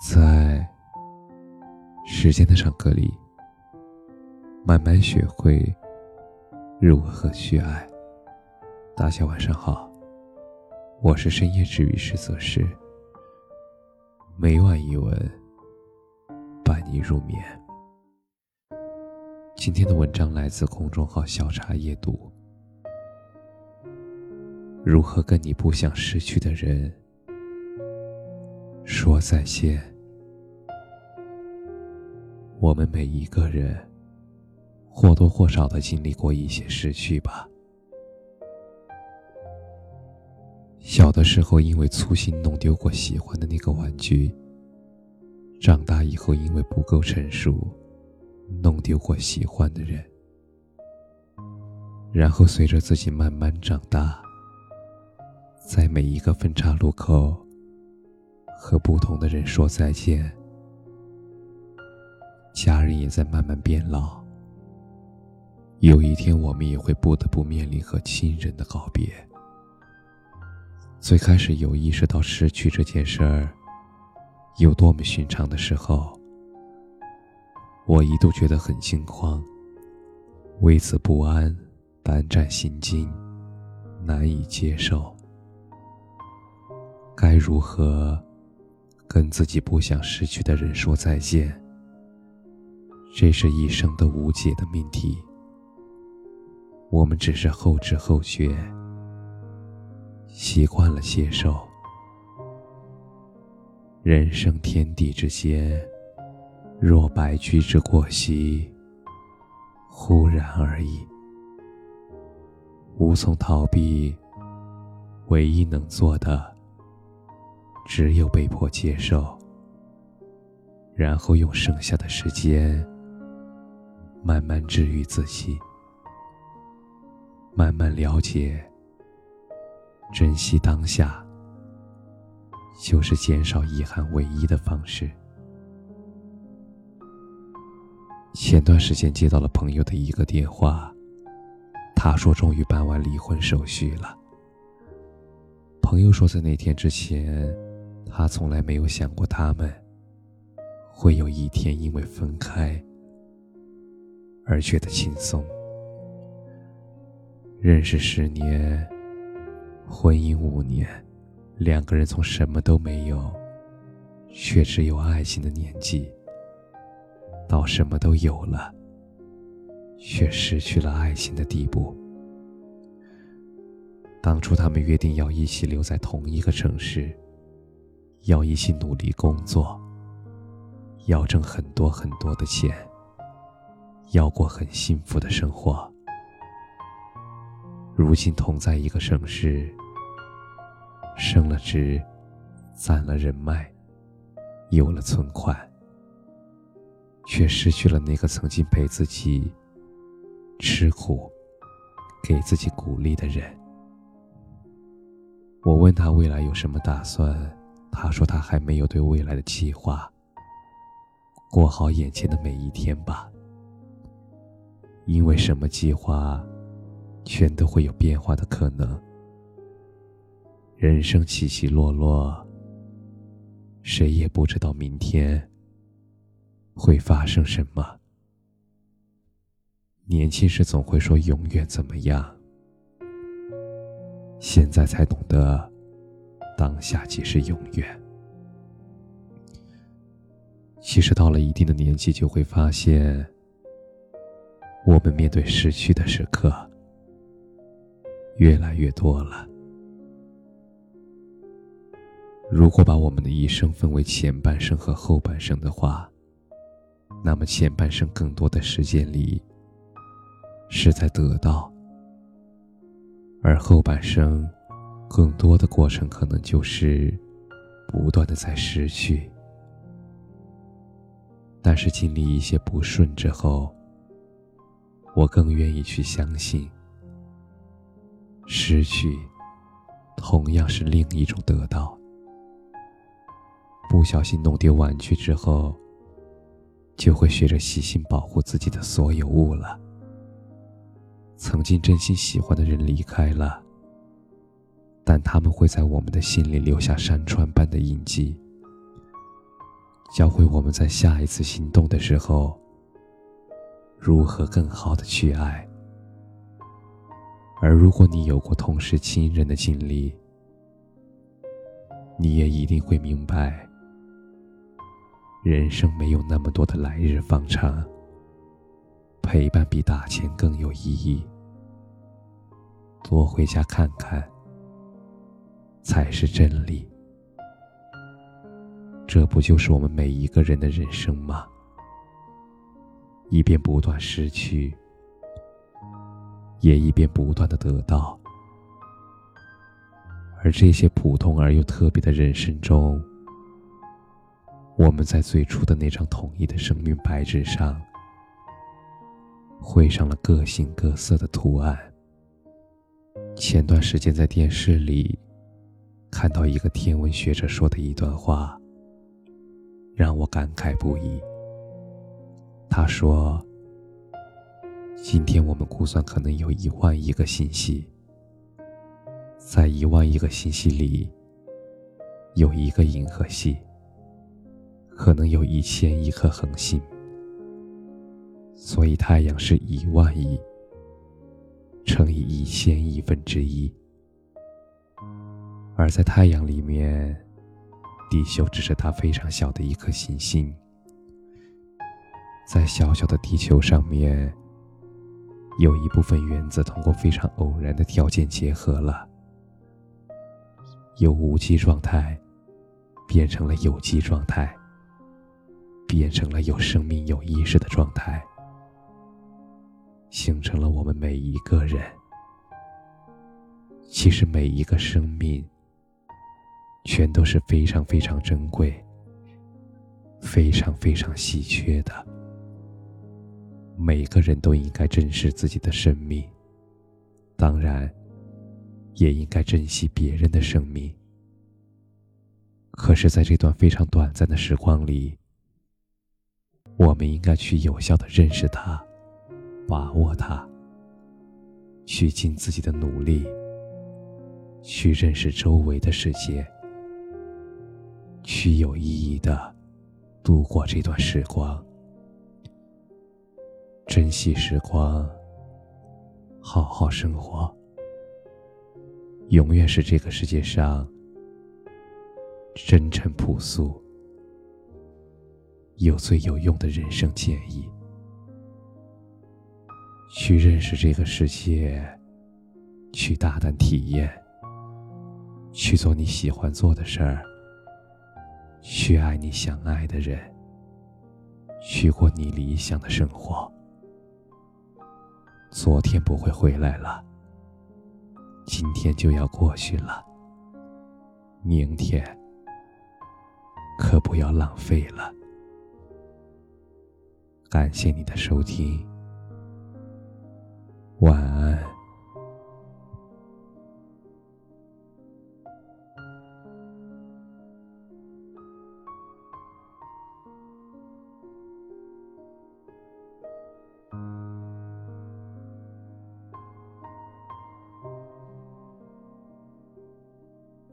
在时间的长河里，慢慢学会如何去爱。大家晚上好，我是深夜治愈师则是每晚一文伴你入眠。今天的文章来自公众号“小茶夜读”。如何跟你不想失去的人说再见？我们每一个人或多或少的经历过一些失去吧。小的时候因为粗心弄丢过喜欢的那个玩具，长大以后因为不够成熟，弄丢过喜欢的人，然后随着自己慢慢长大。在每一个分岔路口，和不同的人说再见。家人也在慢慢变老。有一天，我们也会不得不面临和亲人的告别。最开始有意识到失去这件事儿有多么寻常的时候，我一度觉得很惊慌，为此不安，胆战心惊，难以接受。该如何跟自己不想失去的人说再见？这是一生的无解的命题。我们只是后知后觉，习惯了接受。人生天地之间，若白驹之过隙，忽然而已，无从逃避。唯一能做的。只有被迫接受，然后用剩下的时间慢慢治愈自己，慢慢了解，珍惜当下，就是减少遗憾唯一的方式。前段时间接到了朋友的一个电话，他说终于办完离婚手续了。朋友说在那天之前。他从来没有想过，他们会有一天因为分开而觉得轻松。认识十年，婚姻五年，两个人从什么都没有，却只有爱情的年纪，到什么都有了，却失去了爱情的地步。当初他们约定要一起留在同一个城市。要一起努力工作，要挣很多很多的钱，要过很幸福的生活。如今同在一个城市，升了职，攒了人脉，有了存款，却失去了那个曾经陪自己吃苦、给自己鼓励的人。我问他未来有什么打算？他说：“他还没有对未来的计划，过好眼前的每一天吧。因为什么计划，全都会有变化的可能。人生起起落落，谁也不知道明天会发生什么。年轻时总会说永远怎么样，现在才懂得。”当下即是永远。其实到了一定的年纪，就会发现，我们面对失去的时刻越来越多了。如果把我们的一生分为前半生和后半生的话，那么前半生更多的时间里是在得到，而后半生。更多的过程可能就是不断的在失去，但是经历一些不顺之后，我更愿意去相信，失去同样是另一种得到。不小心弄丢玩具之后，就会学着细心保护自己的所有物了。曾经真心喜欢的人离开了。但他们会在我们的心里留下山川般的印记。教会我们在下一次心动的时候，如何更好的去爱。而如果你有过同时亲人的经历，你也一定会明白，人生没有那么多的来日方长，陪伴比打钱更有意义。多回家看看，才是真理。这不就是我们每一个人的人生吗？一边不断失去。也一边不断的得到，而这些普通而又特别的人生中，我们在最初的那张统一的生命白纸上，绘上了各形各色的图案。前段时间在电视里看到一个天文学者说的一段话，让我感慨不已。他说。今天我们估算可能有一万亿个星系，在一万亿个星系里，有一个银河系，可能有一千亿颗恒星，所以太阳是一万亿乘以一千亿分之一，而在太阳里面，地球只是它非常小的一颗行星，在小小的地球上面。有一部分原子通过非常偶然的条件结合了，由无机状态变成了有机状态，变成了有生命、有意识的状态，形成了我们每一个人。其实每一个生命，全都是非常非常珍贵、非常非常稀缺的。每个人都应该珍视自己的生命，当然，也应该珍惜别人的生命。可是，在这段非常短暂的时光里，我们应该去有效的认识它，把握它，去尽自己的努力，去认识周围的世界，去有意义的度过这段时光。珍惜时光，好好生活，永远是这个世界上真诚朴素又最有用的人生建议。去认识这个世界，去大胆体验，去做你喜欢做的事儿，去爱你想爱的人，去过你理想的生活。昨天不会回来了，今天就要过去了。明天可不要浪费了。感谢你的收听，晚安。